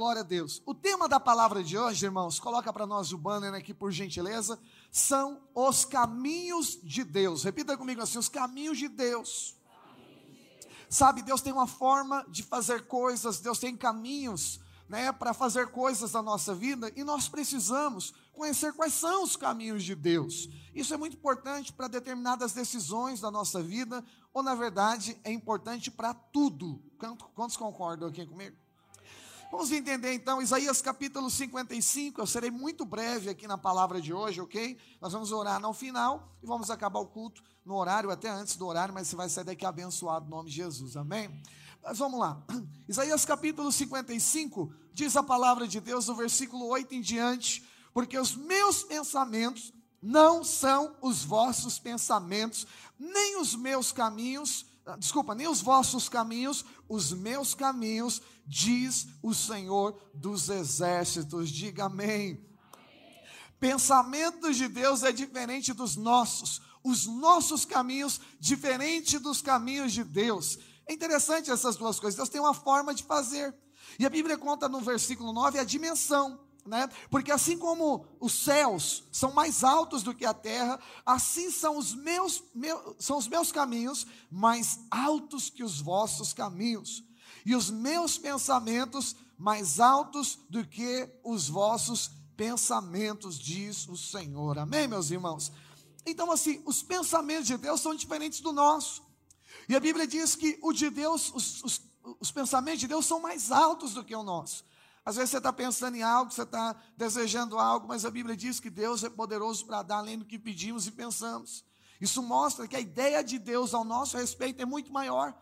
Glória a Deus. O tema da palavra de hoje, irmãos, coloca para nós o banner aqui por gentileza, são os caminhos de Deus. Repita comigo assim: os caminhos de Deus. Sabe, Deus tem uma forma de fazer coisas, Deus tem caminhos, né, para fazer coisas na nossa vida e nós precisamos conhecer quais são os caminhos de Deus. Isso é muito importante para determinadas decisões da nossa vida, ou na verdade é importante para tudo. Quantos concordam aqui comigo? Vamos entender então Isaías capítulo 55. Eu serei muito breve aqui na palavra de hoje, ok? Nós vamos orar no final e vamos acabar o culto no horário, até antes do horário, mas você vai sair daqui abençoado no nome de Jesus, amém? Mas vamos lá. Isaías capítulo 55 diz a palavra de Deus no versículo 8 em diante: Porque os meus pensamentos não são os vossos pensamentos, nem os meus caminhos desculpa, nem os vossos caminhos, os meus caminhos, diz o Senhor dos exércitos. Diga amém. Pensamentos de Deus é diferente dos nossos, os nossos caminhos diferente dos caminhos de Deus. É interessante essas duas coisas. Deus tem uma forma de fazer. E a Bíblia conta no versículo 9 a dimensão né? Porque assim como os céus são mais altos do que a terra, assim são os meus, são os meus caminhos mais altos que os vossos caminhos, e os meus pensamentos mais altos do que os vossos pensamentos, diz o Senhor. Amém, meus irmãos? Então, assim, os pensamentos de Deus são diferentes do nosso. E a Bíblia diz que o de Deus, os, os, os pensamentos de Deus são mais altos do que o nosso. Às vezes você está pensando em algo, você está desejando algo, mas a Bíblia diz que Deus é poderoso para dar além do que pedimos e pensamos. Isso mostra que a ideia de Deus ao nosso respeito é muito maior.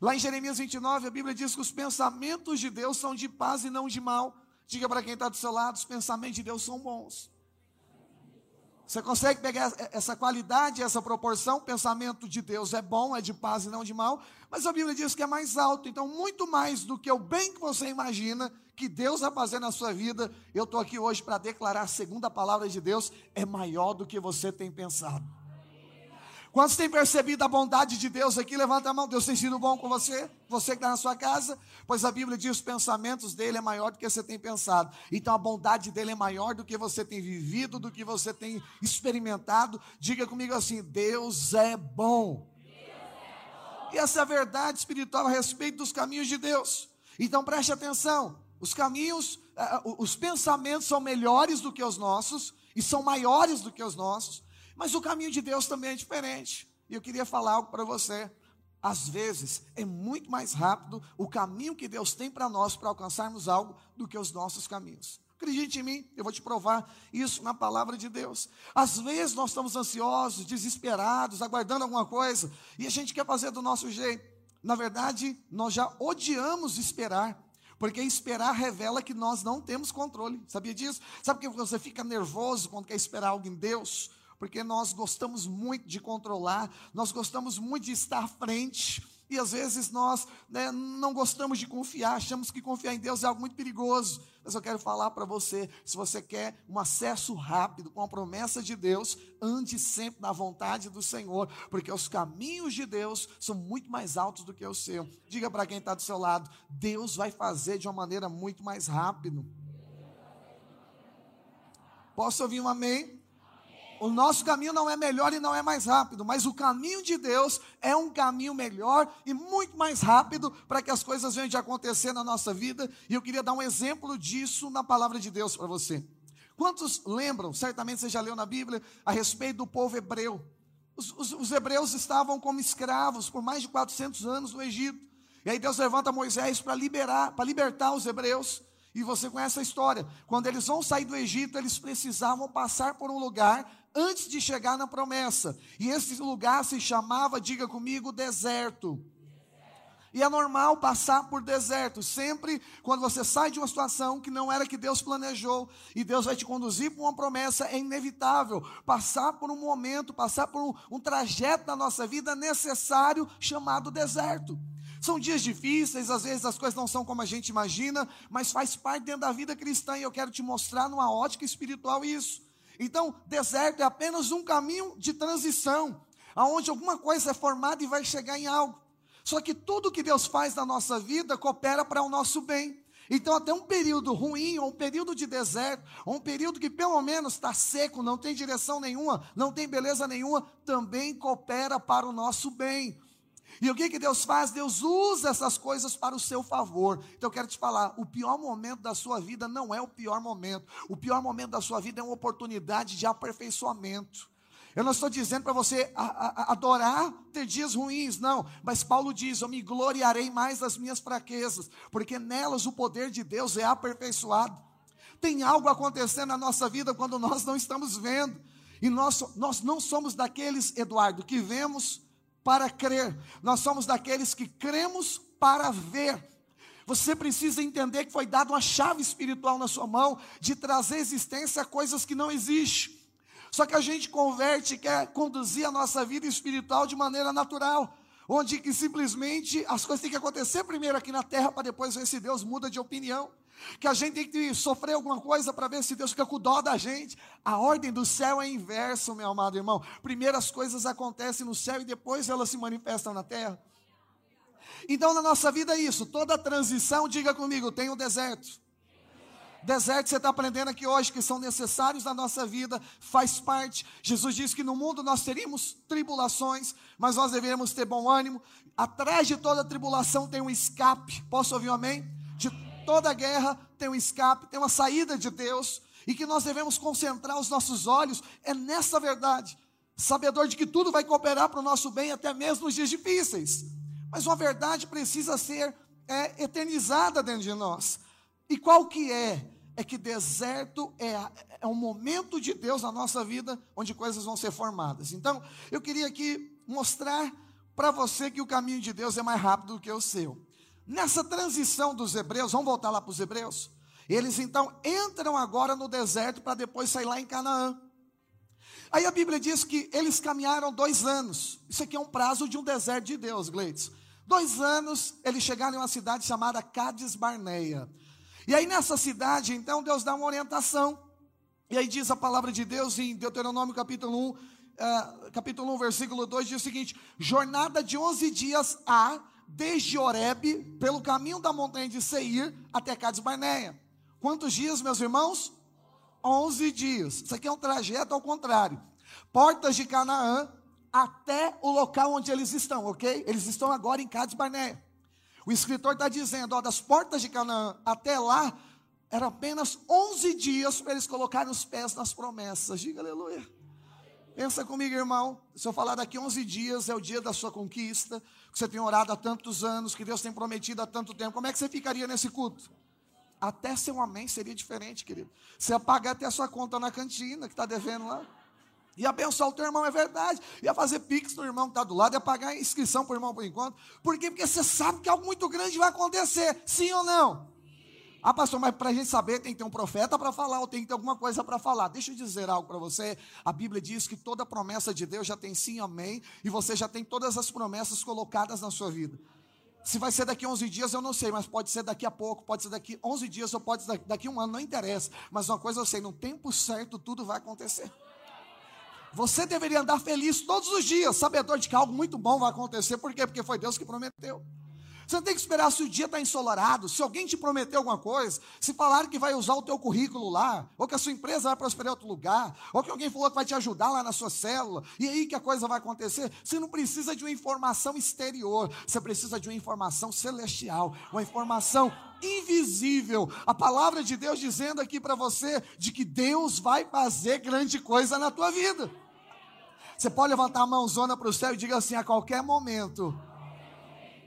Lá em Jeremias 29, a Bíblia diz que os pensamentos de Deus são de paz e não de mal. Diga para quem está do seu lado: os pensamentos de Deus são bons. Você consegue pegar essa qualidade, essa proporção? O pensamento de Deus é bom, é de paz e não de mal, mas a Bíblia diz que é mais alto, então, muito mais do que o bem que você imagina que Deus fazer na sua vida, eu estou aqui hoje para declarar, a palavra de Deus, é maior do que você tem pensado. Quantos têm percebido a bondade de Deus aqui? Levanta a mão. Deus tem sido bom com você? Você que está na sua casa? Pois a Bíblia diz: os pensamentos dele é maior do que você tem pensado. Então a bondade dele é maior do que você tem vivido, do que você tem experimentado. Diga comigo assim: Deus é bom. Deus é bom. E essa é a verdade espiritual a respeito dos caminhos de Deus. Então preste atenção: os caminhos, os pensamentos são melhores do que os nossos e são maiores do que os nossos. Mas o caminho de Deus também é diferente. E eu queria falar algo para você. Às vezes é muito mais rápido o caminho que Deus tem para nós para alcançarmos algo do que os nossos caminhos. Acredite em mim, eu vou te provar isso na palavra de Deus. Às vezes nós estamos ansiosos, desesperados, aguardando alguma coisa, e a gente quer fazer do nosso jeito. Na verdade, nós já odiamos esperar, porque esperar revela que nós não temos controle. Sabia disso? Sabe que você fica nervoso quando quer esperar algo em Deus? porque nós gostamos muito de controlar, nós gostamos muito de estar à frente, e às vezes nós né, não gostamos de confiar, achamos que confiar em Deus é algo muito perigoso. Mas eu quero falar para você: se você quer um acesso rápido com a promessa de Deus, ande sempre na vontade do Senhor, porque os caminhos de Deus são muito mais altos do que o seu. Diga para quem está do seu lado: Deus vai fazer de uma maneira muito mais rápida. Posso ouvir um amém? O nosso caminho não é melhor e não é mais rápido, mas o caminho de Deus é um caminho melhor e muito mais rápido para que as coisas venham de acontecer na nossa vida. E eu queria dar um exemplo disso na palavra de Deus para você. Quantos lembram, certamente você já leu na Bíblia, a respeito do povo hebreu? Os, os, os hebreus estavam como escravos por mais de 400 anos no Egito. E aí Deus levanta Moisés para liberar, para libertar os hebreus. E você conhece a história. Quando eles vão sair do Egito, eles precisavam passar por um lugar antes de chegar na promessa. E esse lugar se chamava, diga comigo, deserto. E é normal passar por deserto. Sempre quando você sai de uma situação que não era que Deus planejou e Deus vai te conduzir para uma promessa, é inevitável passar por um momento, passar por um, um trajeto da nossa vida necessário chamado deserto. São dias difíceis, às vezes as coisas não são como a gente imagina, mas faz parte dentro da vida cristã e eu quero te mostrar numa ótica espiritual isso. Então, deserto é apenas um caminho de transição, aonde alguma coisa é formada e vai chegar em algo. Só que tudo que Deus faz na nossa vida coopera para o nosso bem. Então, até um período ruim, ou um período de deserto, ou um período que pelo menos está seco, não tem direção nenhuma, não tem beleza nenhuma, também coopera para o nosso bem. E o que, que Deus faz? Deus usa essas coisas para o seu favor. Então eu quero te falar: o pior momento da sua vida não é o pior momento. O pior momento da sua vida é uma oportunidade de aperfeiçoamento. Eu não estou dizendo para você adorar ter dias ruins, não. Mas Paulo diz: Eu me gloriarei mais das minhas fraquezas, porque nelas o poder de Deus é aperfeiçoado. Tem algo acontecendo na nossa vida quando nós não estamos vendo. E nós, nós não somos daqueles, Eduardo, que vemos para crer, nós somos daqueles que cremos para ver. Você precisa entender que foi dada uma chave espiritual na sua mão de trazer existência a coisas que não existem. Só que a gente converte, quer conduzir a nossa vida espiritual de maneira natural, onde que simplesmente as coisas têm que acontecer primeiro aqui na terra para depois ver se Deus muda de opinião. Que a gente tem que sofrer alguma coisa para ver se Deus fica com dó da gente. A ordem do céu é inverso, meu amado irmão. Primeiro as coisas acontecem no céu e depois elas se manifestam na terra. Então na nossa vida é isso, toda transição, diga comigo, tem o deserto. Deserto você está aprendendo aqui hoje que são necessários na nossa vida, faz parte. Jesus disse que no mundo nós teríamos tribulações, mas nós devemos ter bom ânimo. Atrás de toda tribulação tem um escape. Posso ouvir um amém? De toda guerra tem um escape, tem uma saída de Deus, e que nós devemos concentrar os nossos olhos é nessa verdade, sabedor de que tudo vai cooperar para o nosso bem, até mesmo nos dias difíceis. Mas uma verdade precisa ser é, eternizada dentro de nós. E qual que é? é que deserto é, é um momento de Deus na nossa vida onde coisas vão ser formadas. Então, eu queria aqui mostrar para você que o caminho de Deus é mais rápido do que o seu. Nessa transição dos hebreus, vamos voltar lá para os hebreus? Eles então entram agora no deserto para depois sair lá em Canaã. Aí a Bíblia diz que eles caminharam dois anos. Isso aqui é um prazo de um deserto de Deus, Gleides. Dois anos, eles chegaram em uma cidade chamada Cades Barneia. E aí nessa cidade, então, Deus dá uma orientação. E aí diz a palavra de Deus em Deuteronômio capítulo 1, uh, eh, capítulo 1, versículo 2, diz o seguinte: Jornada de 11 dias há, desde Oreb, pelo caminho da montanha de Seir, até Cades Barneia. Quantos dias, meus irmãos? 11 dias. Isso aqui é um trajeto ao contrário. Portas de Canaã até o local onde eles estão, ok? Eles estão agora em Cades Barneia. O escritor está dizendo, ó, das portas de Canaã até lá, era apenas 11 dias para eles colocarem os pés nas promessas. Diga aleluia. Pensa comigo, irmão. Se eu falar daqui 11 dias é o dia da sua conquista, que você tem orado há tantos anos, que Deus tem prometido há tanto tempo, como é que você ficaria nesse culto? Até ser um amém seria diferente, querido. Você ia pagar até a sua conta na cantina, que está devendo lá. Ia abençoar o teu irmão, é verdade. Ia fazer pix no irmão que está do lado, ia pagar a inscrição para o irmão por enquanto. Por quê? Porque você sabe que algo muito grande vai acontecer. Sim ou não? Ah, pastor, mas para a gente saber tem que ter um profeta para falar ou tem que ter alguma coisa para falar. Deixa eu dizer algo para você. A Bíblia diz que toda promessa de Deus já tem sim, amém. E você já tem todas as promessas colocadas na sua vida. Se vai ser daqui 11 dias, eu não sei, mas pode ser daqui a pouco, pode ser daqui 11 dias ou pode ser daqui a um ano, não interessa. Mas uma coisa eu sei, no tempo certo tudo vai acontecer. Você deveria andar feliz todos os dias, sabedor de que algo muito bom vai acontecer. Por quê? Porque foi Deus que prometeu. Você não tem que esperar se o dia está ensolarado, se alguém te prometeu alguma coisa, se falar que vai usar o teu currículo lá, ou que a sua empresa vai prosperar em outro lugar, ou que alguém falou que vai te ajudar lá na sua célula, e aí que a coisa vai acontecer. Você não precisa de uma informação exterior, você precisa de uma informação celestial, uma informação invisível. A palavra de Deus dizendo aqui para você de que Deus vai fazer grande coisa na tua vida. Você pode levantar a mãozona para o céu e diga assim: a qualquer momento,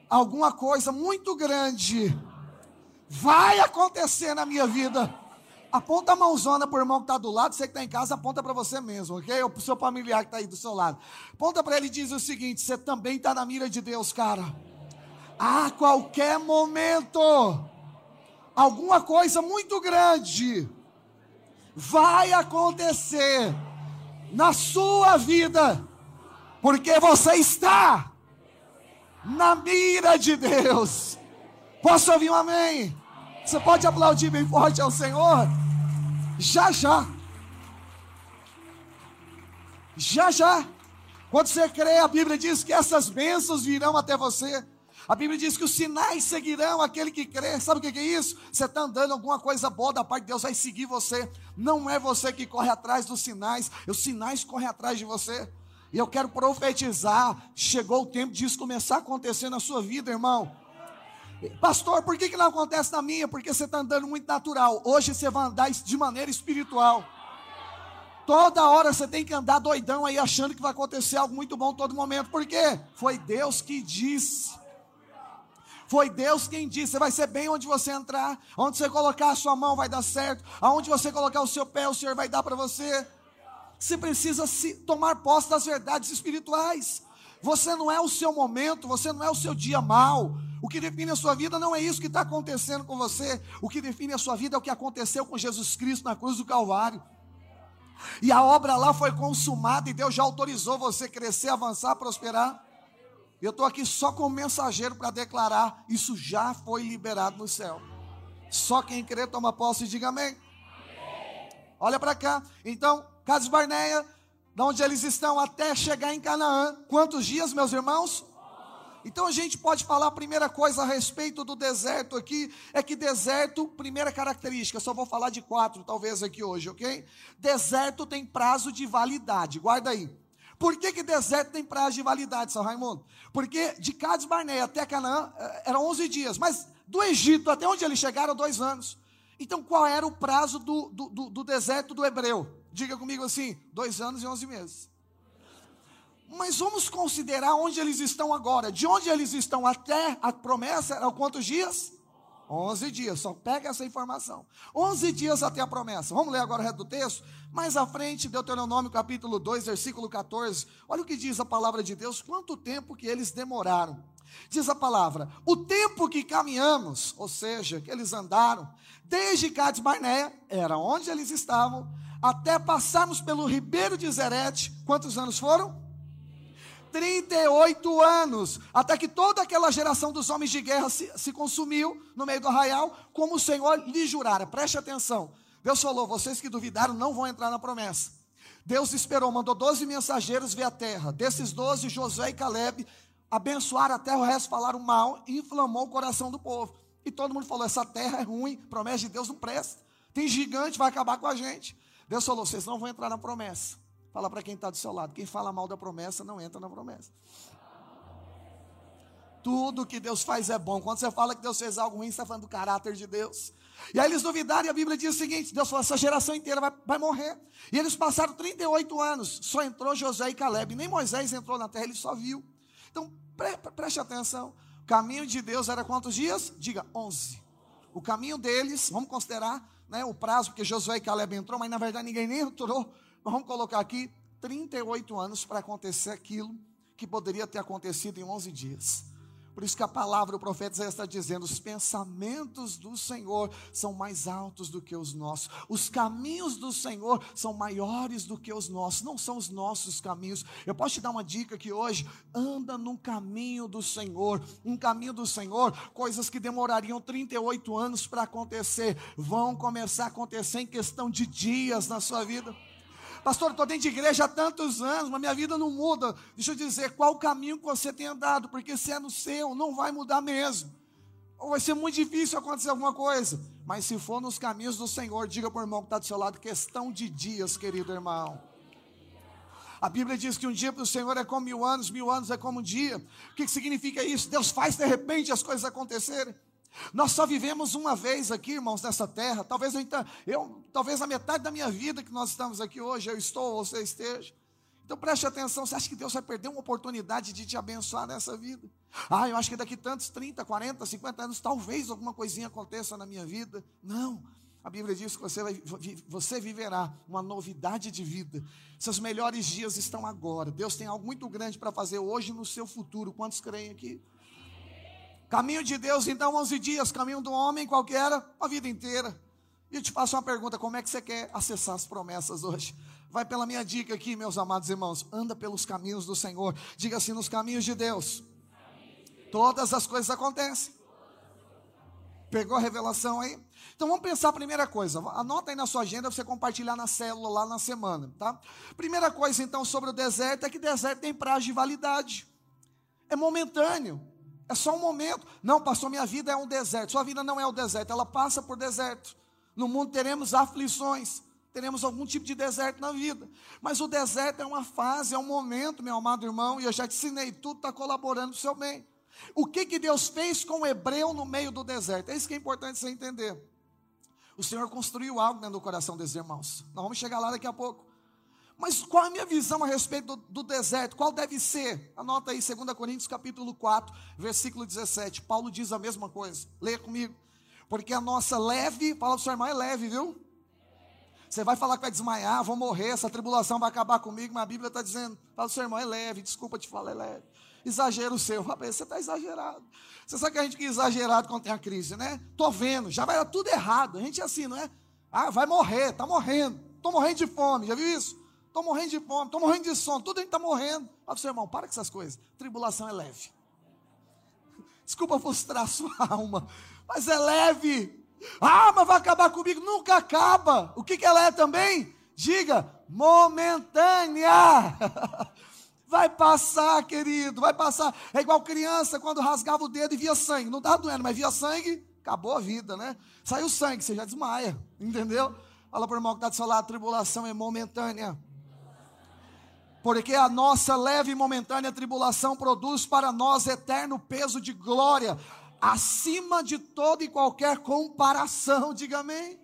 alguma coisa muito grande vai acontecer na minha vida. Aponta a mãozona para o irmão que está do lado, você que está em casa, aponta para você mesmo, ok? Ou para o seu familiar que está aí do seu lado. Aponta para ele e diz o seguinte: você também está na mira de Deus, cara. A qualquer momento, alguma coisa muito grande vai acontecer na sua vida, porque você está na mira de Deus. Posso ouvir um amém? Você pode aplaudir bem forte ao Senhor? Já já. Já já. Quando você crê, a Bíblia diz que essas bênçãos virão até você. A Bíblia diz que os sinais seguirão aquele que crê. Sabe o que é isso? Você está andando, alguma coisa boa da parte de Deus vai seguir você. Não é você que corre atrás dos sinais, os sinais correm atrás de você. E eu quero profetizar: chegou o tempo disso começar a acontecer na sua vida, irmão. Pastor, por que, que não acontece na minha? Porque você está andando muito natural. Hoje você vai andar de maneira espiritual. Toda hora você tem que andar doidão aí achando que vai acontecer algo muito bom todo momento. Por quê? Foi Deus que disse. Foi Deus quem disse. Você vai ser bem onde você entrar. Onde você colocar a sua mão vai dar certo. Aonde você colocar o seu pé, o Senhor vai dar para você. Você precisa se tomar posse das verdades espirituais. Você não é o seu momento, você não é o seu dia mal. O que define a sua vida não é isso que está acontecendo com você. O que define a sua vida é o que aconteceu com Jesus Cristo na cruz do Calvário. E a obra lá foi consumada e Deus já autorizou você crescer, avançar, prosperar. Eu estou aqui só como mensageiro para declarar: isso já foi liberado no céu. Só quem crê toma posse e diga amém. Olha para cá. Então, Cades Barneia, de onde eles estão até chegar em Canaã. Quantos dias, meus irmãos? Então a gente pode falar a primeira coisa a respeito do deserto aqui, é que deserto, primeira característica, só vou falar de quatro talvez aqui hoje, ok? Deserto tem prazo de validade, guarda aí. Por que, que deserto tem prazo de validade, São Raimundo? Porque de Cades Barneia até Canaã eh, eram 11 dias, mas do Egito até onde eles chegaram, dois anos. Então qual era o prazo do, do, do deserto do hebreu? Diga comigo assim: dois anos e onze meses. Mas vamos considerar onde eles estão agora. De onde eles estão até a promessa, eram quantos dias? 11 dias, só pega essa informação. 11 dias até a promessa. Vamos ler agora o resto do texto? Mais à frente, Deuteronômio capítulo 2, versículo 14. Olha o que diz a palavra de Deus, quanto tempo que eles demoraram. Diz a palavra: o tempo que caminhamos, ou seja, que eles andaram, desde Cades Barneia, era onde eles estavam, até passarmos pelo ribeiro de Zerete, quantos anos foram? 38 anos, até que toda aquela geração dos homens de guerra se, se consumiu no meio do arraial, como o Senhor lhe jurara. Preste atenção. Deus falou: vocês que duvidaram não vão entrar na promessa. Deus esperou, mandou 12 mensageiros ver a terra. Desses 12, Josué e Caleb abençoaram a terra, o resto falaram mal inflamou o coração do povo. E todo mundo falou: essa terra é ruim, promessa de Deus não presta. Tem gigante, vai acabar com a gente. Deus falou: vocês não vão entrar na promessa. Fala para quem está do seu lado: quem fala mal da promessa não entra na promessa. Tudo que Deus faz é bom. Quando você fala que Deus fez algo ruim, você está falando do caráter de Deus. E aí eles duvidaram e a Bíblia diz o seguinte: Deus falou, essa geração inteira vai, vai morrer. E eles passaram 38 anos, só entrou José e Caleb. Nem Moisés entrou na terra, ele só viu. Então pre, preste atenção. O caminho de Deus era quantos dias? Diga 11. O caminho deles, vamos considerar né, o prazo, porque Josué e Caleb entrou, mas na verdade ninguém nem entrou vamos colocar aqui 38 anos para acontecer aquilo que poderia ter acontecido em 11 dias. Por isso que a palavra, o profeta está dizendo: os pensamentos do Senhor são mais altos do que os nossos, os caminhos do Senhor são maiores do que os nossos, não são os nossos caminhos. Eu posso te dar uma dica que hoje, anda no caminho do Senhor, um caminho do Senhor, coisas que demorariam 38 anos para acontecer, vão começar a acontecer em questão de dias na sua vida. Pastor, estou dentro de igreja há tantos anos, mas minha vida não muda. Deixa eu dizer, qual o caminho que você tem andado? Porque se é no seu, não vai mudar mesmo. Ou vai ser muito difícil acontecer alguma coisa. Mas se for nos caminhos do Senhor, diga para o irmão que está do seu lado, questão de dias, querido irmão. A Bíblia diz que um dia para o Senhor é como mil anos, mil anos é como um dia. O que, que significa isso? Deus faz de repente as coisas acontecerem. Nós só vivemos uma vez aqui, irmãos, nessa terra. Talvez eu, eu, talvez a metade da minha vida que nós estamos aqui hoje, eu estou, você esteja. Então preste atenção, você acha que Deus vai perder uma oportunidade de te abençoar nessa vida? Ah, eu acho que daqui tantos 30, 40, 50 anos, talvez alguma coisinha aconteça na minha vida. Não. A Bíblia diz que você, vai, você viverá uma novidade de vida. Seus melhores dias estão agora. Deus tem algo muito grande para fazer hoje no seu futuro. Quantos creem aqui? Caminho de Deus, então, 11 dias. Caminho do homem, qualquer, a vida inteira. E eu te faço uma pergunta: como é que você quer acessar as promessas hoje? Vai pela minha dica aqui, meus amados irmãos. Anda pelos caminhos do Senhor. Diga assim: nos caminhos de Deus, todas as coisas acontecem. Pegou a revelação aí? Então vamos pensar a primeira coisa. Anota aí na sua agenda você compartilhar na célula lá na semana, tá? Primeira coisa então sobre o deserto é que deserto tem prazo de validade. É momentâneo. É só um momento. Não, pastor, minha vida é um deserto. Sua vida não é o um deserto, ela passa por deserto. No mundo teremos aflições, teremos algum tipo de deserto na vida. Mas o deserto é uma fase, é um momento, meu amado irmão, e eu já te ensinei, tudo está colaborando para o seu bem. O que, que Deus fez com o hebreu no meio do deserto? É isso que é importante você entender. O Senhor construiu algo dentro do coração desses irmãos. Nós vamos chegar lá daqui a pouco. Mas qual a minha visão a respeito do, do, deserto? Qual deve ser? Anota aí, 2 Coríntios capítulo 4, versículo 17. Paulo diz a mesma coisa. Leia comigo. Porque a nossa leve, fala para o seu irmão, é leve, viu? Você vai falar que vai desmaiar, vou morrer, essa tribulação vai acabar comigo, mas a Bíblia está dizendo, fala para o seu irmão, é leve, desculpa te falar, é leve. Exagero seu, rapaz, você está exagerado. Você sabe que a gente que é exagerado quando tem a crise, né? Tô vendo, já vai dar tudo errado. A gente é assim, não é? Ah, vai morrer, está morrendo. Estou morrendo de fome, já viu isso? Estou morrendo de fome, estou morrendo de sono, tudo a gente está morrendo. Fala para seu irmão, para com essas coisas. Tribulação é leve. Desculpa frustrar a sua alma, mas é leve. Ah, mas vai acabar comigo. Nunca acaba. O que, que ela é também? Diga, momentânea. Vai passar, querido, vai passar. É igual criança quando rasgava o dedo e via sangue. Não estava doendo, mas via sangue, acabou a vida, né? Saiu sangue, você já desmaia, entendeu? Fala para o irmão que está do seu lado, a tribulação é momentânea porque a nossa leve e momentânea tribulação produz para nós eterno peso de glória, acima de toda e qualquer comparação. Diga amém.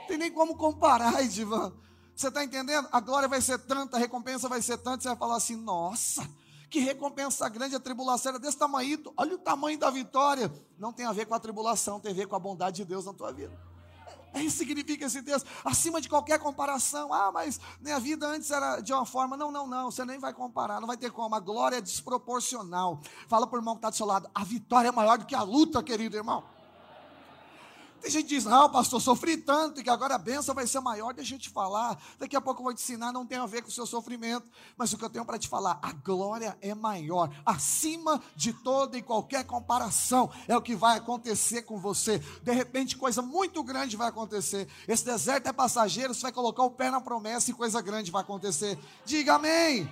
Não tem nem como comparar, Edivan. Você está entendendo? A glória vai ser tanta, a recompensa vai ser tanta, você vai falar assim: nossa, que recompensa grande, a tribulação era desse tamanho, olha o tamanho da vitória. Não tem a ver com a tribulação, tem a ver com a bondade de Deus na tua vida. É significa esse texto, acima de qualquer comparação. Ah, mas minha vida antes era de uma forma. Não, não, não, você nem vai comparar, não vai ter como. A glória é desproporcional. Fala para o irmão que está do seu lado: a vitória é maior do que a luta, querido irmão. Tem gente que diz, não, pastor, sofri tanto que agora a benção vai ser maior. Deixa eu te falar. Daqui a pouco eu vou te ensinar, não tem a ver com o seu sofrimento. Mas o que eu tenho para te falar, a glória é maior, acima de toda e qualquer comparação. É o que vai acontecer com você. De repente, coisa muito grande vai acontecer. Esse deserto é passageiro, você vai colocar o pé na promessa e coisa grande vai acontecer. Diga amém.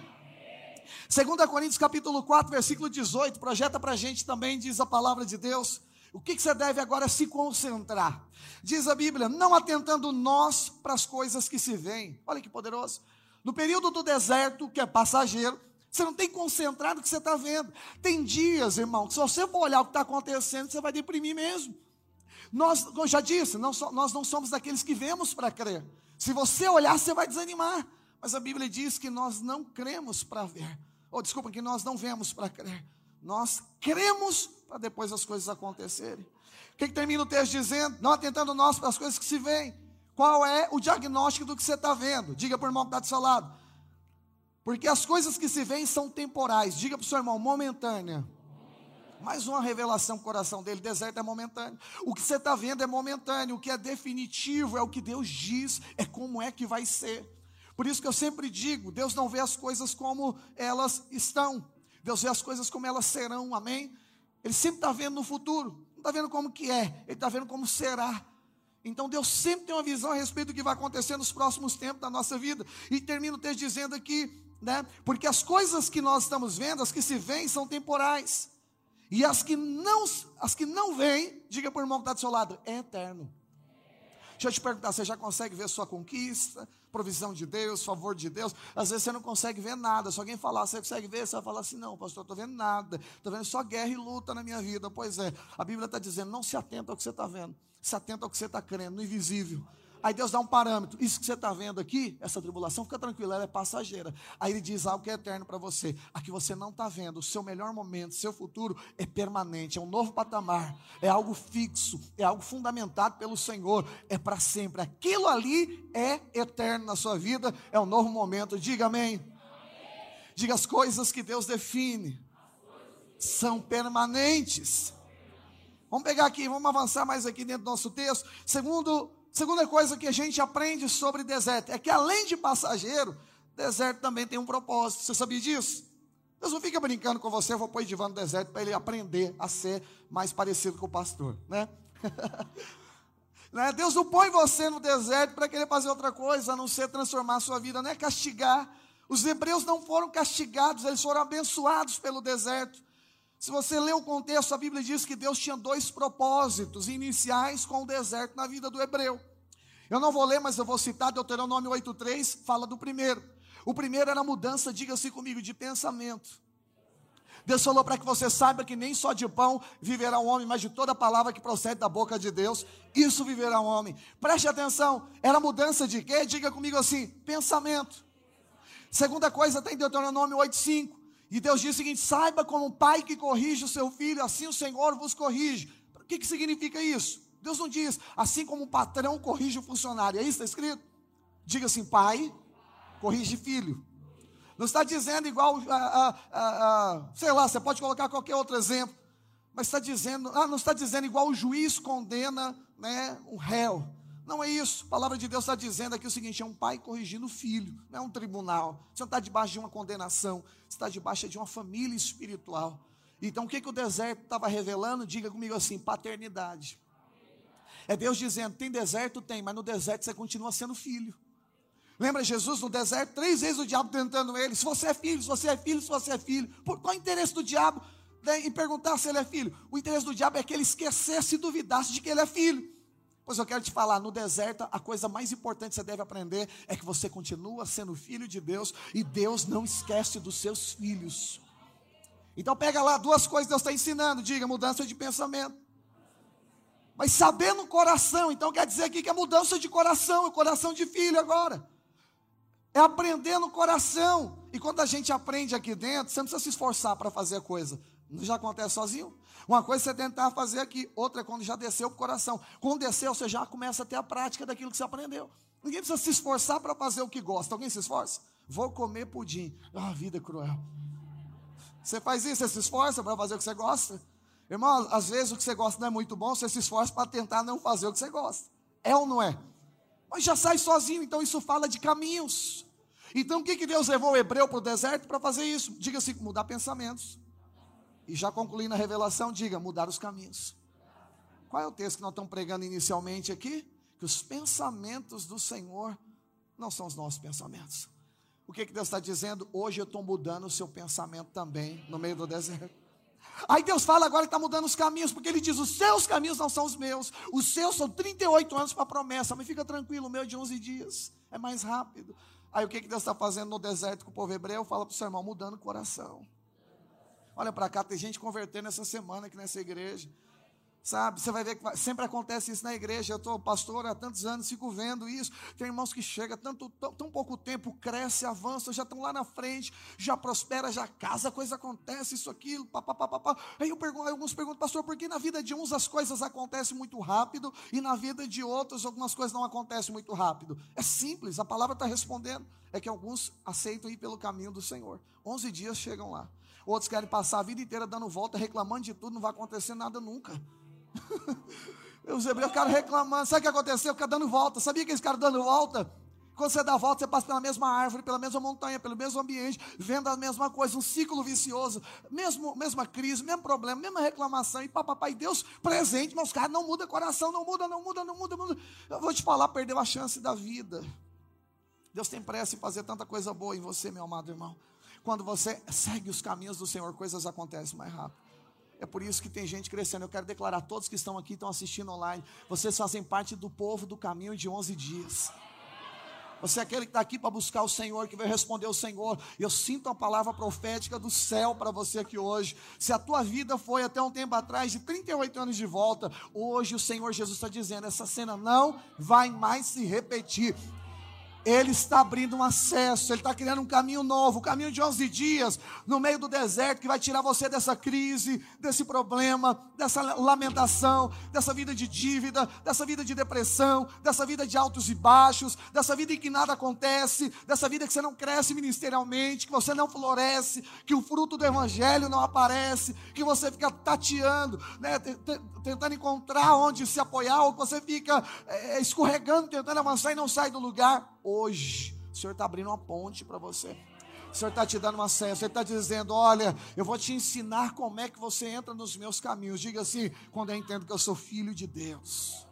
2 Coríntios capítulo 4, versículo 18, projeta para a gente também, diz a palavra de Deus. O que, que você deve agora se concentrar? Diz a Bíblia, não atentando nós para as coisas que se veem. Olha que poderoso. No período do deserto, que é passageiro, você não tem concentrado no que você está vendo. Tem dias, irmão, que se você for olhar o que está acontecendo, você vai deprimir mesmo. Nós, como eu já disse, não so, nós não somos daqueles que vemos para crer. Se você olhar, você vai desanimar. Mas a Bíblia diz que nós não cremos para ver. Ou desculpa, que nós não vemos para crer. Nós cremos para depois as coisas acontecerem. O que, que termina o texto dizendo? Não atentando nós para as coisas que se veem. Qual é o diagnóstico do que você está vendo? Diga para o irmão que está do seu lado. Porque as coisas que se veem são temporais. Diga para o seu irmão, momentânea. Mais uma revelação no coração dele: deserto é momentâneo. O que você está vendo é momentâneo. O que é definitivo é o que Deus diz, é como é que vai ser. Por isso que eu sempre digo: Deus não vê as coisas como elas estão. Deus vê as coisas como elas serão, amém? Ele sempre está vendo no futuro, não está vendo como que é, ele está vendo como será. Então Deus sempre tem uma visão a respeito do que vai acontecer nos próximos tempos da nossa vida. E termina o texto dizendo aqui, né? Porque as coisas que nós estamos vendo, as que se veem, são temporais. E as que não, as que não vêm, diga para o irmão que está do seu lado, é eterno. Deixa eu te perguntar, você já consegue ver sua conquista, provisão de Deus, favor de Deus? Às vezes você não consegue ver nada. Se alguém falar, você consegue ver? Você vai falar assim: não, pastor, estou vendo nada. Estou vendo só guerra e luta na minha vida. Pois é, a Bíblia está dizendo: não se atenta ao que você está vendo, se atenta ao que você está crendo, no invisível. Aí Deus dá um parâmetro. Isso que você está vendo aqui, essa tribulação, fica tranquilo, ela é passageira. Aí Ele diz algo que é eterno para você. A que você não está vendo, o seu melhor momento, seu futuro é permanente, é um novo patamar, é algo fixo, é algo fundamentado pelo Senhor, é para sempre. Aquilo ali é eterno na sua vida, é um novo momento. Diga amém. amém. Diga as coisas que Deus define são permanentes. Vamos pegar aqui, vamos avançar mais aqui dentro do nosso texto. Segundo Segunda coisa que a gente aprende sobre deserto é que além de passageiro, deserto também tem um propósito. Você sabia disso? Deus não fica brincando com você, eu vou pôr Edivan no deserto para ele aprender a ser mais parecido com o pastor, né? né? Deus não põe você no deserto para querer fazer outra coisa, a não ser transformar a sua vida, não é castigar. Os hebreus não foram castigados, eles foram abençoados pelo deserto. Se você ler o contexto, a Bíblia diz que Deus tinha dois propósitos iniciais com o deserto na vida do hebreu. Eu não vou ler, mas eu vou citar Deuteronômio 8,3, fala do primeiro. O primeiro era a mudança, diga-se comigo, de pensamento. Deus falou para que você saiba que nem só de pão viverá um homem, mas de toda palavra que procede da boca de Deus, isso viverá um homem. Preste atenção, era mudança de quê? Diga comigo assim: pensamento. Segunda coisa está em Deuteronômio 8,5. E Deus diz o seguinte: saiba como um pai que corrige o seu filho, assim o Senhor vos corrige. O que, que significa isso? Deus não diz, assim como um patrão corrige o funcionário. É isso que está escrito? Diga assim, pai, corrige filho. Não está dizendo igual, ah, ah, ah, sei lá, você pode colocar qualquer outro exemplo. Mas está dizendo, ah, não está dizendo igual o juiz condena né, o réu. Não é isso. A palavra de Deus está dizendo aqui o seguinte: é um pai corrigindo o filho, não é um tribunal. Você não está debaixo de uma condenação, você está debaixo de uma família espiritual. Então o que, que o deserto estava revelando? Diga comigo assim: paternidade. É Deus dizendo: tem deserto? Tem, mas no deserto você continua sendo filho. Lembra Jesus no deserto? Três vezes o diabo tentando ele: se você é filho, se você é filho, se você é filho. Por, qual é o interesse do diabo né, em perguntar se ele é filho? O interesse do diabo é que ele esquecesse e duvidasse de que ele é filho. Pois eu quero te falar, no deserto, a coisa mais importante que você deve aprender é que você continua sendo filho de Deus e Deus não esquece dos seus filhos. Então pega lá duas coisas que Deus está ensinando, diga, mudança de pensamento. Mas saber no coração, então quer dizer aqui que é mudança de coração, é coração de filho agora. É aprender no coração. E quando a gente aprende aqui dentro, você não precisa se esforçar para fazer a coisa. Não já acontece sozinho? Uma coisa é você tentar fazer aqui, outra é quando já desceu para o coração. Quando desceu, você já começa a ter a prática daquilo que você aprendeu. Ninguém precisa se esforçar para fazer o que gosta. Alguém se esforça? Vou comer pudim. Ah, vida é cruel. Você faz isso, você se esforça para fazer o que você gosta? Irmão, às vezes o que você gosta não é muito bom, você se esforça para tentar não fazer o que você gosta. É ou não é? Mas já sai sozinho, então isso fala de caminhos. Então o que, que Deus levou o hebreu para o deserto para fazer isso? Diga-se, mudar pensamentos. E já concluindo a revelação, diga: mudar os caminhos. Qual é o texto que nós estamos pregando inicialmente aqui? Que os pensamentos do Senhor não são os nossos pensamentos. O que, que Deus está dizendo? Hoje eu estou mudando o seu pensamento também no meio do deserto. Aí Deus fala agora que está mudando os caminhos, porque Ele diz: os seus caminhos não são os meus, os seus são 38 anos para a promessa, mas fica tranquilo, o meu é de 11 dias, é mais rápido. Aí o que, que Deus está fazendo no deserto com o povo hebreu? Fala para o seu irmão: mudando o coração. Olha para cá, tem gente convertendo essa semana aqui nessa igreja. Sabe, você vai ver que sempre acontece isso na igreja. Eu estou pastor há tantos anos, fico vendo isso. Tem irmãos que chegam tanto, tão, tão pouco tempo, cresce, avança, já estão lá na frente, já prospera, já casa, coisa acontece, isso, aquilo, papapá. Aí, eu pergunto, alguns perguntam, pastor, por que na vida de uns as coisas acontecem muito rápido e na vida de outros algumas coisas não acontecem muito rápido? É simples, a palavra está respondendo. É que alguns aceitam ir pelo caminho do Senhor. Onze dias chegam lá. Outros querem passar a vida inteira dando volta, reclamando de tudo, não vai acontecer nada nunca. Os hebreus ficaram reclamando. Sabe o que aconteceu? Ficaram dando volta. Sabia que eles ficaram dando volta? Quando você dá volta, você passa pela mesma árvore, pela mesma montanha, pelo mesmo ambiente, vendo a mesma coisa, um ciclo vicioso, mesmo, mesma crise, mesmo problema, mesma reclamação, e papai Deus presente, mas os caras não mudam coração, não muda, não muda, não muda, não muda. Eu vou te falar, perdeu a chance da vida. Deus tem pressa em fazer tanta coisa boa em você, meu amado irmão. Quando você segue os caminhos do Senhor, coisas acontecem mais rápido. É por isso que tem gente crescendo. Eu quero declarar, todos que estão aqui, estão assistindo online, vocês fazem parte do povo do caminho de 11 dias. Você é aquele que está aqui para buscar o Senhor, que vai responder o Senhor. Eu sinto a palavra profética do céu para você aqui hoje. Se a tua vida foi até um tempo atrás, de 38 anos de volta, hoje o Senhor Jesus está dizendo: essa cena não vai mais se repetir. Ele está abrindo um acesso, Ele está criando um caminho novo, um caminho de 11 dias, no meio do deserto, que vai tirar você dessa crise, desse problema, dessa lamentação, dessa vida de dívida, dessa vida de depressão, dessa vida de altos e baixos, dessa vida em que nada acontece, dessa vida que você não cresce ministerialmente, que você não floresce, que o fruto do Evangelho não aparece, que você fica tateando, né, tentando encontrar onde se apoiar, ou que você fica é, escorregando, tentando avançar e não sai do lugar hoje. O Senhor está abrindo uma ponte para você. O Senhor está te dando uma senha. Ele está dizendo: Olha, eu vou te ensinar como é que você entra nos meus caminhos. Diga assim: quando eu entendo que eu sou filho de Deus.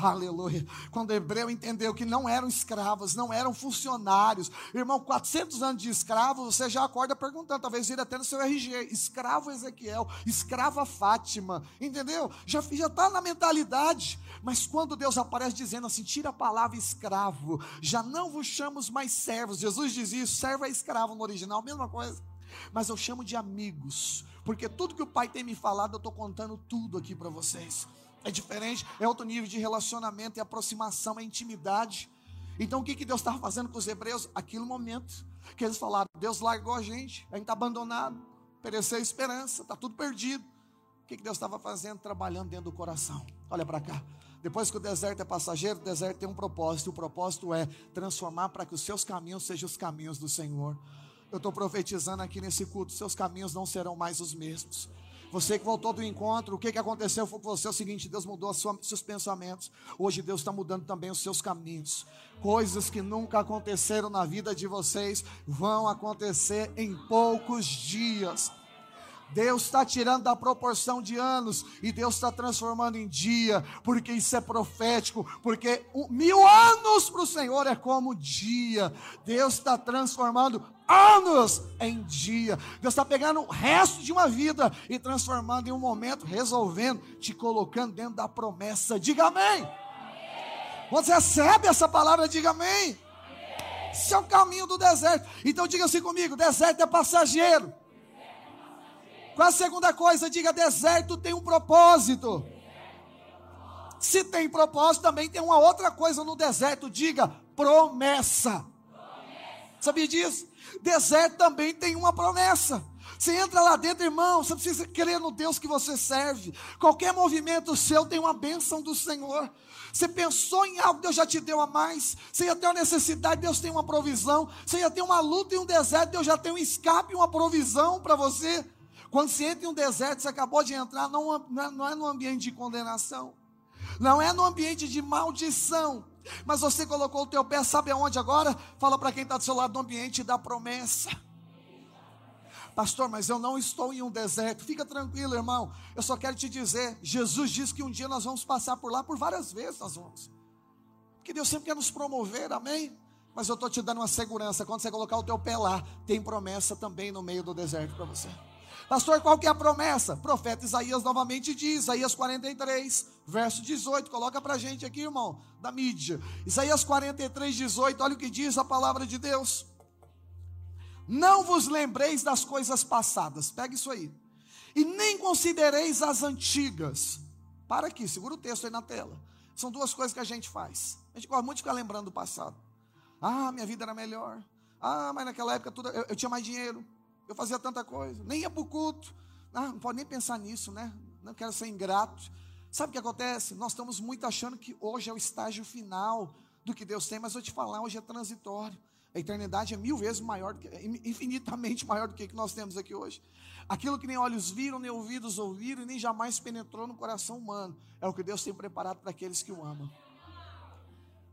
Aleluia. Quando o hebreu entendeu que não eram escravos, não eram funcionários. Irmão, 400 anos de escravo, você já acorda perguntando, talvez ir até no seu RG. Escravo Ezequiel, escrava Fátima, entendeu? Já está na mentalidade. Mas quando Deus aparece dizendo assim, tira a palavra escravo, já não vos chamamos mais servos. Jesus diz isso, servo é escravo no original, mesma coisa. Mas eu chamo de amigos, porque tudo que o Pai tem me falado, eu estou contando tudo aqui para vocês é diferente, é outro nível de relacionamento, é aproximação, é intimidade. Então o que, que Deus estava fazendo com os hebreus? Aquele momento que eles falaram: Deus largou a gente, a gente está abandonado, pereceu a esperança, está tudo perdido. O que, que Deus estava fazendo? Trabalhando dentro do coração. Olha para cá. Depois que o deserto é passageiro, o deserto tem um propósito. O propósito é transformar para que os seus caminhos sejam os caminhos do Senhor. Eu estou profetizando aqui nesse culto: seus caminhos não serão mais os mesmos. Você que voltou do encontro, o que, que aconteceu foi com você é o seguinte: Deus mudou sua, seus pensamentos. Hoje Deus está mudando também os seus caminhos. Coisas que nunca aconteceram na vida de vocês vão acontecer em poucos dias. Deus está tirando da proporção de anos e Deus está transformando em dia, porque isso é profético, porque mil anos para o Senhor é como dia. Deus está transformando anos em dia. Deus está pegando o resto de uma vida e transformando em um momento, resolvendo, te colocando dentro da promessa. Diga amém. Você recebe essa palavra, diga amém. Esse é o caminho do deserto. Então diga assim comigo: deserto é passageiro. Qual a segunda coisa? Diga: deserto tem um propósito. Se tem propósito, também tem uma outra coisa no deserto. Diga: promessa. Sabia disso? Deserto também tem uma promessa. Você entra lá dentro, irmão, você precisa crer no Deus que você serve. Qualquer movimento seu tem uma bênção do Senhor. Você pensou em algo, Deus já te deu a mais. Você ia ter uma necessidade, Deus tem uma provisão. Você ia ter uma luta em um deserto, Deus já tem um escape, uma provisão para você. Quando você entra em um deserto, você acabou de entrar, não, é, não é no ambiente de condenação, não é no ambiente de maldição, mas você colocou o teu pé, sabe aonde agora? Fala para quem está do seu lado no ambiente da promessa. Pastor, mas eu não estou em um deserto. Fica tranquilo, irmão. Eu só quero te dizer: Jesus disse que um dia nós vamos passar por lá, por várias vezes nós vamos. Porque Deus sempre quer nos promover, amém? Mas eu estou te dando uma segurança: quando você colocar o teu pé lá, tem promessa também no meio do deserto para você. Pastor, qual que é a promessa? Profeta Isaías novamente diz, Isaías 43, verso 18. Coloca para gente aqui, irmão, da mídia. Isaías 43, 18. Olha o que diz a palavra de Deus. Não vos lembreis das coisas passadas. Pega isso aí. E nem considereis as antigas. Para aqui, segura o texto aí na tela. São duas coisas que a gente faz. A gente gosta muito de ficar lembrando do passado. Ah, minha vida era melhor. Ah, mas naquela época tudo, eu, eu tinha mais dinheiro. Eu fazia tanta coisa, nem ia para o culto. Ah, não pode nem pensar nisso, né? Não quero ser ingrato. Sabe o que acontece? Nós estamos muito achando que hoje é o estágio final do que Deus tem, mas eu te falar, hoje é transitório. A eternidade é mil vezes maior, que, infinitamente maior do que, que nós temos aqui hoje. Aquilo que nem olhos viram, nem ouvidos ouviram, e nem jamais penetrou no coração humano, é o que Deus tem preparado para aqueles que o amam.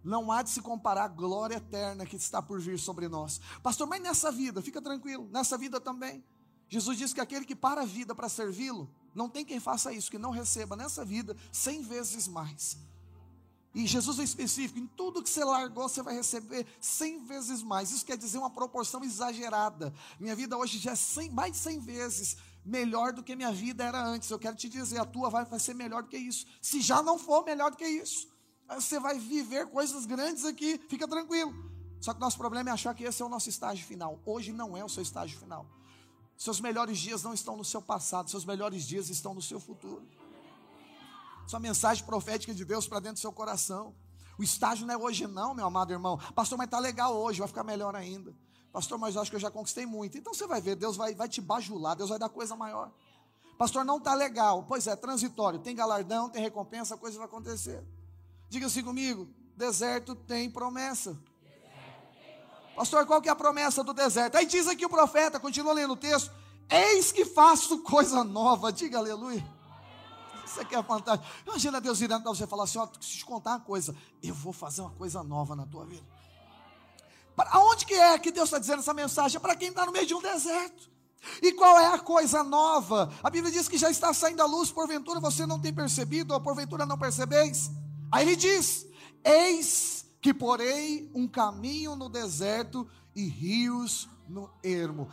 Não há de se comparar a glória eterna que está por vir sobre nós. Pastor, mas nessa vida, fica tranquilo, nessa vida também. Jesus disse que aquele que para a vida para servi-lo, não tem quem faça isso, que não receba nessa vida cem vezes mais. E Jesus é específico, em tudo que você largou, você vai receber cem vezes mais. Isso quer dizer uma proporção exagerada. Minha vida hoje já é 100, mais de cem vezes melhor do que minha vida era antes. Eu quero te dizer, a tua vai ser melhor do que isso. Se já não for melhor do que isso. Você vai viver coisas grandes aqui, fica tranquilo. Só que nosso problema é achar que esse é o nosso estágio final. Hoje não é o seu estágio final. Seus melhores dias não estão no seu passado, seus melhores dias estão no seu futuro. Sua mensagem profética de Deus para dentro do seu coração. O estágio não é hoje, não, meu amado irmão. Pastor, mas está legal hoje, vai ficar melhor ainda. Pastor, mas eu acho que eu já conquistei muito. Então você vai ver, Deus vai, vai te bajular, Deus vai dar coisa maior. Pastor, não está legal. Pois é, transitório. Tem galardão, tem recompensa, a coisa vai acontecer. Diga assim comigo: deserto tem promessa. Pastor, qual que é a promessa do deserto? Aí diz aqui o profeta, continua lendo o texto: Eis que faço coisa nova. Diga aleluia. Isso aqui é fantástico. Imagina Deus virando para você e falar assim: Ó, preciso te contar uma coisa. Eu vou fazer uma coisa nova na tua vida. Para onde que é que Deus está dizendo essa mensagem? É para quem está no meio de um deserto. E qual é a coisa nova? A Bíblia diz que já está saindo a luz, porventura você não tem percebido, ou porventura não percebeis. Aí ele diz: Eis que porei um caminho no deserto e rios no ermo.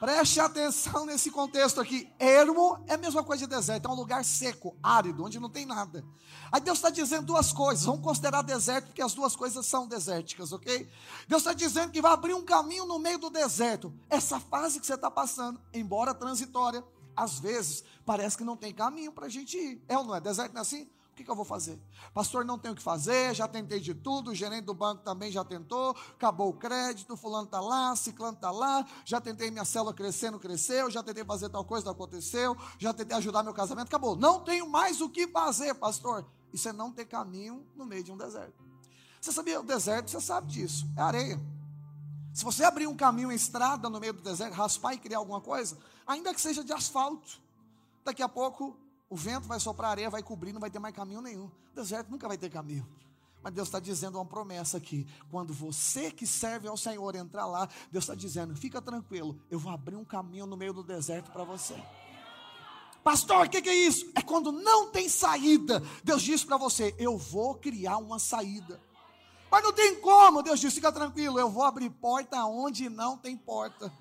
Preste atenção nesse contexto aqui. Ermo é a mesma coisa de deserto, é um lugar seco, árido, onde não tem nada. Aí Deus está dizendo duas coisas. Vamos considerar deserto, porque as duas coisas são desérticas, ok? Deus está dizendo que vai abrir um caminho no meio do deserto. Essa fase que você está passando, embora transitória, às vezes parece que não tem caminho para a gente ir. É ou não é? Deserto não é assim? O que, que, eu vou fazer? Pastor, não tenho o que fazer, já tentei de tudo, o gerente do banco também já tentou, acabou o crédito, fulano está lá, ciclano está lá, já tentei minha célula crescer, não cresceu, já tentei fazer tal coisa, não aconteceu, já tentei ajudar meu casamento, acabou. Não tenho mais o que fazer, pastor. Isso é não ter caminho no meio de um deserto. Você sabia, o deserto, você sabe disso, é areia. Se você abrir um caminho, uma estrada no meio do deserto, raspar e criar alguma coisa, ainda que seja de asfalto, daqui a pouco o vento vai soprar areia, vai cobrir, não vai ter mais caminho nenhum. O deserto nunca vai ter caminho. Mas Deus está dizendo uma promessa aqui. Quando você que serve ao Senhor entrar lá, Deus está dizendo: fica tranquilo, eu vou abrir um caminho no meio do deserto para você. Pastor, o que, que, é isso? É quando não tem saída. Deus diz para você: eu vou criar uma saída. Mas não tem como. Deus diz: fica tranquilo, eu vou abrir porta onde não tem porta.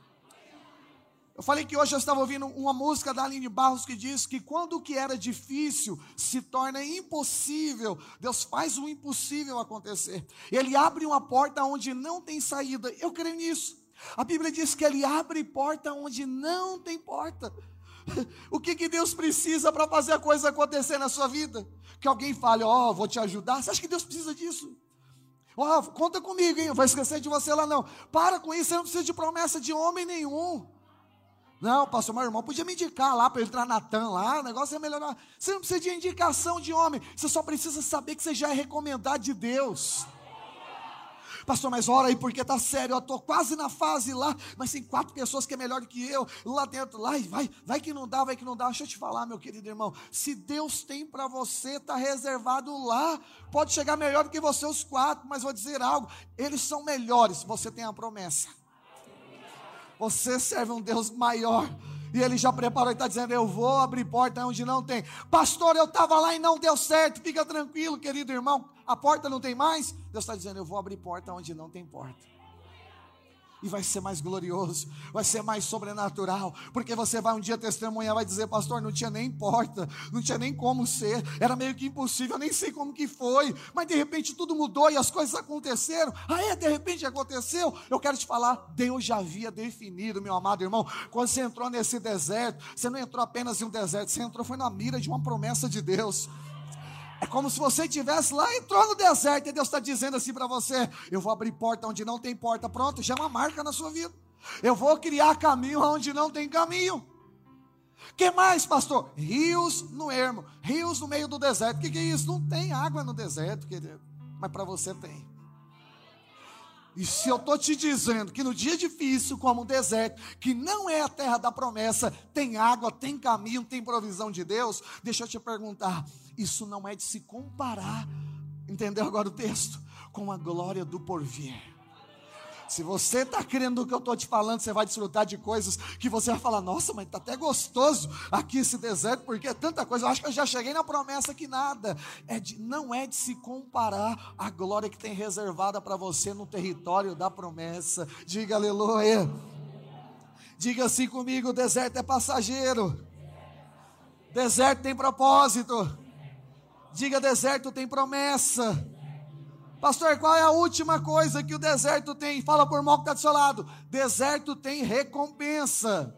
Eu falei que hoje eu estava ouvindo uma música da Aline Barros que diz que quando o que era difícil se torna impossível, Deus faz o impossível acontecer. Ele abre uma porta onde não tem saída. Eu creio nisso. A Bíblia diz que ele abre porta onde não tem porta. O que, que Deus precisa para fazer a coisa acontecer na sua vida? Que alguém fale, ó, oh, vou te ajudar. Você acha que Deus precisa disso? Ó, oh, conta comigo, hein? Vai esquecer de você lá não. Para com isso, você não precisa de promessa de homem nenhum. Não, pastor, meu irmão podia me indicar lá para entrar na TAM lá, o negócio é melhorar. Você não precisa de indicação de homem, você só precisa saber que você já é recomendado de Deus. Pastor, mas ora aí, porque tá sério, eu estou quase na fase lá, mas tem quatro pessoas que é melhor do que eu, lá dentro, lá, e vai, vai que não dá, vai que não dá. Deixa eu te falar, meu querido irmão, se Deus tem para você, está reservado lá, pode chegar melhor do que você os quatro, mas vou dizer algo, eles são melhores, você tem a promessa. Você serve um Deus maior. E ele já preparou e está dizendo: Eu vou abrir porta onde não tem. Pastor, eu estava lá e não deu certo. Fica tranquilo, querido irmão. A porta não tem mais. Deus está dizendo: Eu vou abrir porta onde não tem porta e vai ser mais glorioso, vai ser mais sobrenatural, porque você vai um dia testemunhar, vai dizer, pastor, não tinha nem porta, não tinha nem como ser, era meio que impossível, nem sei como que foi, mas de repente tudo mudou e as coisas aconteceram, ah é, de repente aconteceu, eu quero te falar, Deus já havia definido, meu amado irmão, quando você entrou nesse deserto, você não entrou apenas em um deserto, você entrou foi na mira de uma promessa de Deus, é como se você estivesse lá, entrou no deserto, e Deus está dizendo assim para você: Eu vou abrir porta onde não tem porta. Pronto, já é uma marca na sua vida. Eu vou criar caminho onde não tem caminho. que mais, pastor? Rios no ermo, rios no meio do deserto. O que, que é isso? Não tem água no deserto, querido. Mas para você tem. E se eu estou te dizendo que no dia difícil, como o deserto, que não é a terra da promessa, tem água, tem caminho, tem provisão de Deus, deixa eu te perguntar: isso não é de se comparar, entendeu agora o texto? Com a glória do porvir. Se você está crendo no que eu estou te falando, você vai desfrutar de coisas que você vai falar: nossa, mas está até gostoso aqui esse deserto, porque é tanta coisa. Eu acho que eu já cheguei na promessa que nada. É de, não é de se comparar a glória que tem reservada para você no território da promessa. Diga aleluia. Diga assim comigo: o deserto é passageiro. Deserto tem propósito. Diga: deserto tem promessa. Pastor, qual é a última coisa que o deserto tem? Fala por mal que está do seu lado. Deserto tem recompensa.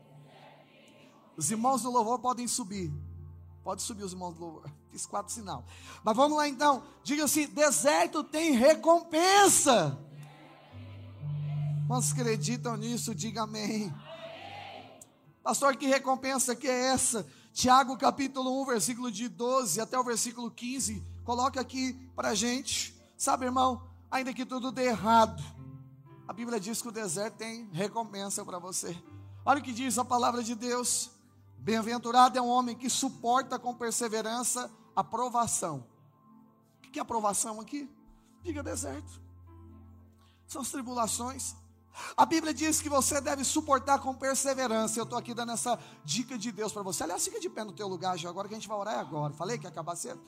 Os irmãos do louvor podem subir. Pode subir os irmãos do louvor. Fiz quatro sinal. Mas vamos lá então. Diga assim: deserto tem recompensa. Quantos acreditam nisso? Diga amém. Pastor, que recompensa que é essa? Tiago capítulo 1, versículo de 12 até o versículo 15. Coloca aqui para gente. Sabe, irmão, ainda que tudo dê errado, a Bíblia diz que o deserto tem recompensa para você. Olha o que diz a palavra de Deus. Bem-aventurado é um homem que suporta com perseverança a provação. O que é aprovação aqui? Diga deserto. São as tribulações. A Bíblia diz que você deve suportar com perseverança. Eu estou aqui dando essa dica de Deus para você. Aliás, fica de pé no teu lugar já agora que a gente vai orar agora. Falei que ia acabar cedo.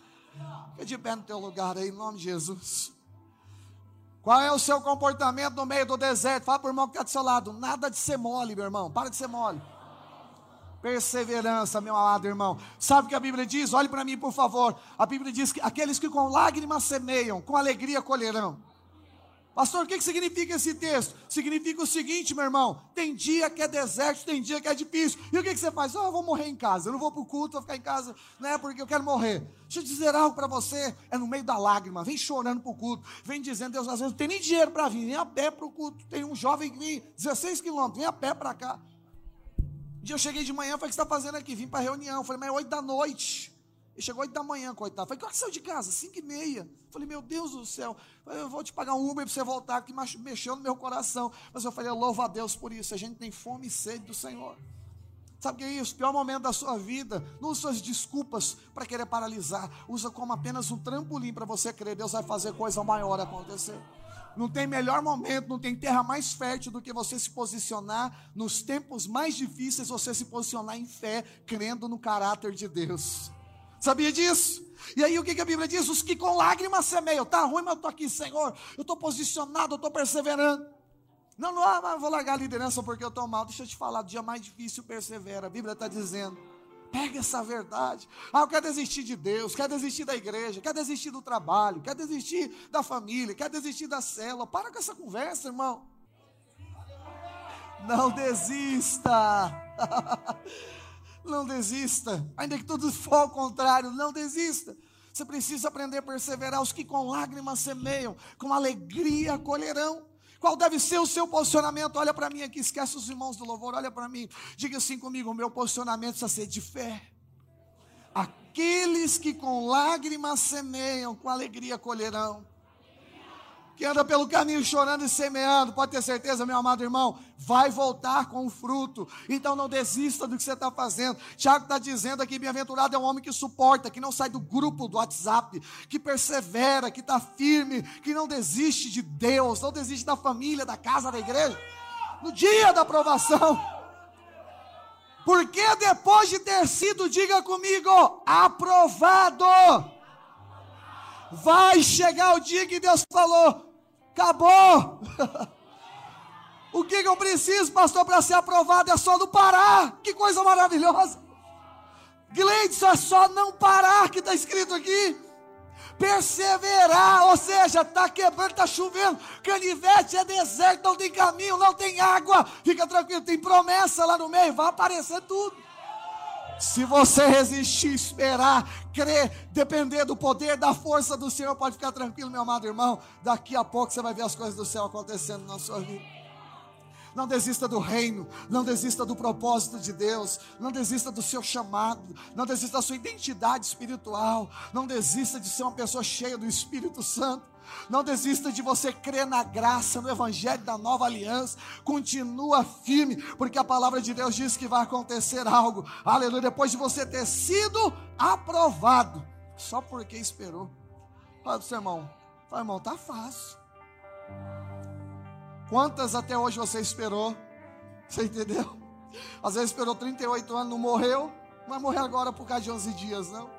Fica de pé no teu lugar aí, em nome de Jesus. Qual é o seu comportamento no meio do deserto? Fala para o irmão que está do seu lado. Nada de ser mole, meu irmão. Para de ser mole. Perseverança, meu amado irmão. Sabe o que a Bíblia diz? Olhe para mim, por favor. A Bíblia diz que aqueles que com lágrimas semeiam, com alegria colherão. Pastor, o que significa esse texto? Significa o seguinte, meu irmão: tem dia que é deserto, tem dia que é difícil. E o que, você faz? Oh, eu vou morrer em casa, eu não vou para o culto, vou ficar em casa, né? Porque eu quero morrer. Deixa eu dizer algo para você: é no meio da lágrima, vem chorando para o culto, vem dizendo, Deus, às vezes não tem nem dinheiro para vir, vem a pé para o culto. Tem um jovem que vem 16 quilômetros, vem a pé para cá. Um dia eu cheguei de manhã, falei, o que você está fazendo aqui? Vim para reunião. falei, mas é 8 da noite. Chegou 8 da manhã, coitado. Falei, quando você saiu de casa? 5 e meia. Falei, meu Deus do céu. Falei, eu vou te pagar um Uber para você voltar, que mexeu no meu coração. Mas eu falei, louvo a Deus por isso. A gente tem fome e sede do Senhor. Sabe o que é isso? Pior momento da sua vida. Não use suas desculpas para querer paralisar. Usa como apenas um trampolim para você crer. Deus vai fazer coisa maior acontecer. Não tem melhor momento, não tem terra mais fértil do que você se posicionar nos tempos mais difíceis, você se posicionar em fé, crendo no caráter de Deus. Sabia disso? E aí o que, que a Bíblia diz? Os que com lágrimas semeiam, tá ruim, mas eu estou aqui, Senhor, eu estou posicionado, eu estou perseverando. Não, não, ah, vou largar a liderança porque eu estou mal. Deixa eu te falar, o dia mais difícil persevera. A Bíblia está dizendo. Pega essa verdade. Ah, eu quero desistir de Deus, quero desistir da igreja, quero desistir do trabalho, quero desistir da família, quero desistir da célula. Para com essa conversa, irmão. Não desista. Não desista. Ainda que tudo for ao contrário, não desista. Você precisa aprender a perseverar. Os que com lágrimas semeiam, com alegria colherão. Qual deve ser o seu posicionamento? Olha para mim aqui, esquece os irmãos do louvor, olha para mim. Diga assim comigo: o meu posicionamento precisa ser de fé. Aqueles que com lágrimas semeiam, com alegria colherão que anda pelo caminho chorando e semeando, pode ter certeza, meu amado irmão, vai voltar com o fruto. Então não desista do que você está fazendo. Tiago está dizendo aqui: bem-aventurado é um homem que suporta, que não sai do grupo do WhatsApp, que persevera, que está firme, que não desiste de Deus, não desiste da família, da casa, da igreja. No dia da aprovação. Porque depois de ter sido, diga comigo, aprovado, vai chegar o dia que Deus falou: Acabou. o que, que eu preciso, pastor, para ser aprovado? É só não parar. Que coisa maravilhosa. Gleidson, é só não parar, que está escrito aqui. Perseverar, ou seja, está quebrando, está chovendo. Canivete é deserto, não tem caminho, não tem água. Fica tranquilo, tem promessa lá no meio, vai aparecer tudo. Se você resistir, esperar, crer, depender do poder, da força do Senhor, pode ficar tranquilo, meu amado irmão. Daqui a pouco você vai ver as coisas do céu acontecendo na sua vida. Não desista do reino, não desista do propósito de Deus, não desista do seu chamado, não desista da sua identidade espiritual, não desista de ser uma pessoa cheia do Espírito Santo. Não desista de você crer na graça, no Evangelho da nova aliança. Continua firme, porque a palavra de Deus diz que vai acontecer algo. Aleluia. Depois de você ter sido aprovado, só porque esperou. Fala seu irmão, fala, irmão, tá fácil. Quantas até hoje você esperou? Você entendeu? Às vezes esperou 38 anos, não morreu, não vai morrer agora por causa de 11 dias, não.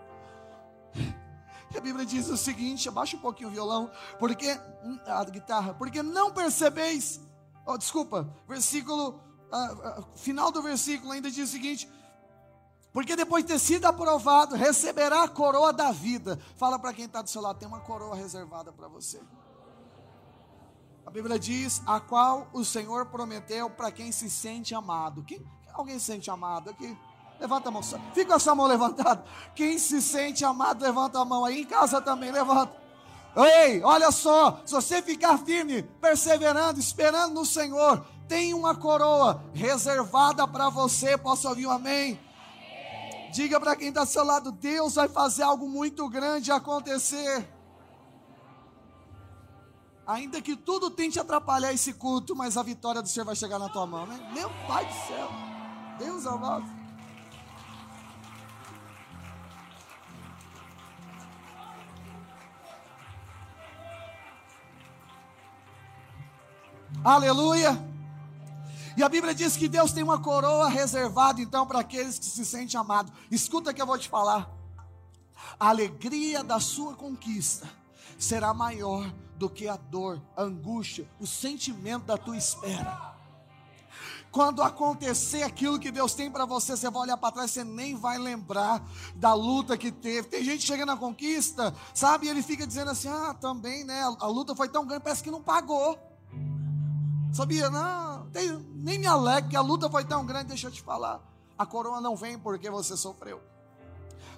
A Bíblia diz o seguinte: abaixa um pouquinho o violão, porque hum, a guitarra, porque não percebeis. Oh, desculpa, versículo uh, uh, final do versículo ainda diz o seguinte: porque depois de ter sido aprovado, receberá a coroa da vida. Fala para quem está do seu lado, tem uma coroa reservada para você. A Bíblia diz: a qual o Senhor prometeu para quem se sente amado. Quem, alguém se sente amado aqui? Levanta a mão. Fica com a sua mão levantada. Quem se sente amado, levanta a mão aí. Em casa também, levanta. Ei, olha só. Se você ficar firme, perseverando, esperando no Senhor, tem uma coroa reservada para você. Posso ouvir um amém? Diga para quem está ao seu lado: Deus vai fazer algo muito grande acontecer. Ainda que tudo tente atrapalhar esse culto, mas a vitória do Senhor vai chegar na tua mão, né? Meu Pai do céu. Deus amado. Aleluia. E a Bíblia diz que Deus tem uma coroa reservada então para aqueles que se sentem amados. Escuta que eu vou te falar. a alegria da sua conquista será maior do que a dor, a angústia, o sentimento da tua espera. Quando acontecer aquilo que Deus tem para você, você vai olhar para trás, você nem vai lembrar da luta que teve. Tem gente chegando na conquista, sabe? E ele fica dizendo assim: ah, também, né? A luta foi tão grande, parece que não pagou. Sabia? Não, tem, nem me alegre que a luta foi tão grande. Deixa eu te falar. A coroa não vem porque você sofreu.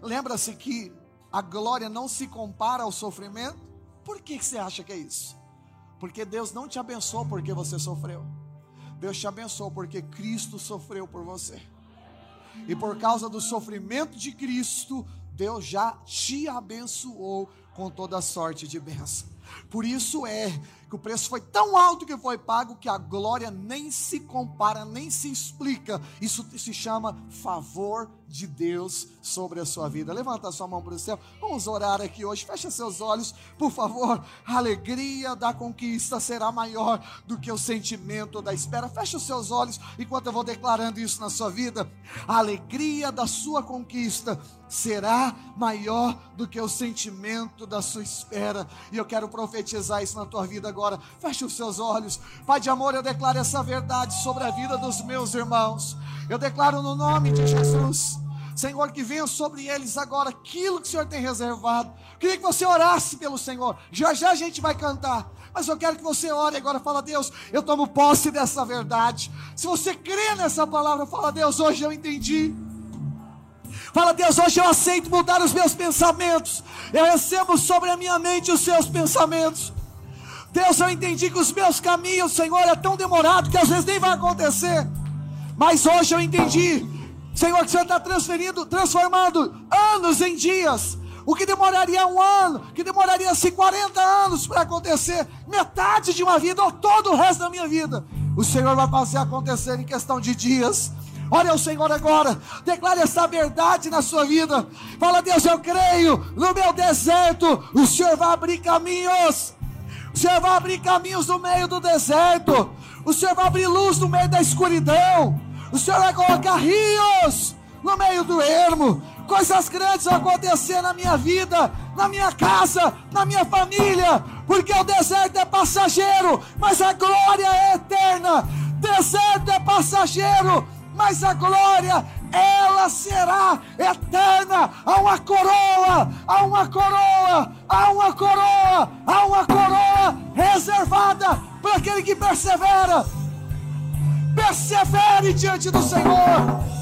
Lembra-se que a glória não se compara ao sofrimento. Por que, você acha que é isso? Porque Deus não te abençoou porque você sofreu. Deus te abençoou porque Cristo sofreu por você. E por causa do sofrimento de Cristo, Deus já te abençoou com toda sorte de bênção. Por isso é que o preço foi tão alto que foi pago que a glória nem se compara, nem se explica. Isso se chama favor de Deus sobre a sua vida. Levanta a sua mão para o céu. Vamos orar aqui hoje. Fecha seus olhos, por favor. A alegria da conquista será maior do que o sentimento da espera. Fecha os seus olhos enquanto eu vou declarando isso na sua vida. A alegria da sua conquista será maior do que o sentimento da sua espera. E eu quero profetizar isso na tua vida agora. Feche os seus olhos. Pai de amor, eu declaro essa verdade sobre a vida dos meus irmãos. Eu declaro no nome de Jesus Senhor, que venha sobre eles agora aquilo que o Senhor tem reservado. Queria que você orasse pelo Senhor. Já já a gente vai cantar. Mas eu quero que você ore agora. Fala, Deus, eu tomo posse dessa verdade. Se você crê nessa palavra, fala, Deus, hoje eu entendi. Fala, Deus, hoje eu aceito mudar os meus pensamentos. Eu recebo sobre a minha mente os seus pensamentos. Deus, eu entendi que os meus caminhos, Senhor, é tão demorado que às vezes nem vai acontecer. Mas hoje eu entendi Senhor, que o Senhor está transferindo, transformando anos em dias. O que demoraria um ano, que demoraria se 40 anos para acontecer, metade de uma vida ou todo o resto da minha vida, o Senhor vai fazer acontecer em questão de dias. Olha o Senhor agora, declare essa verdade na sua vida. Fala, Deus, eu creio no meu deserto, o Senhor vai abrir caminhos. O Senhor vai abrir caminhos no meio do deserto. O Senhor vai abrir luz no meio da escuridão. O Senhor vai colocar rios no meio do ermo. Coisas grandes vão acontecer na minha vida, na minha casa, na minha família, porque o deserto é passageiro, mas a glória é eterna. Deserto é passageiro, mas a glória ela será eterna. Há uma coroa, há uma coroa, há uma coroa, há uma coroa reservada para aquele que persevera persevere diante do Senhor.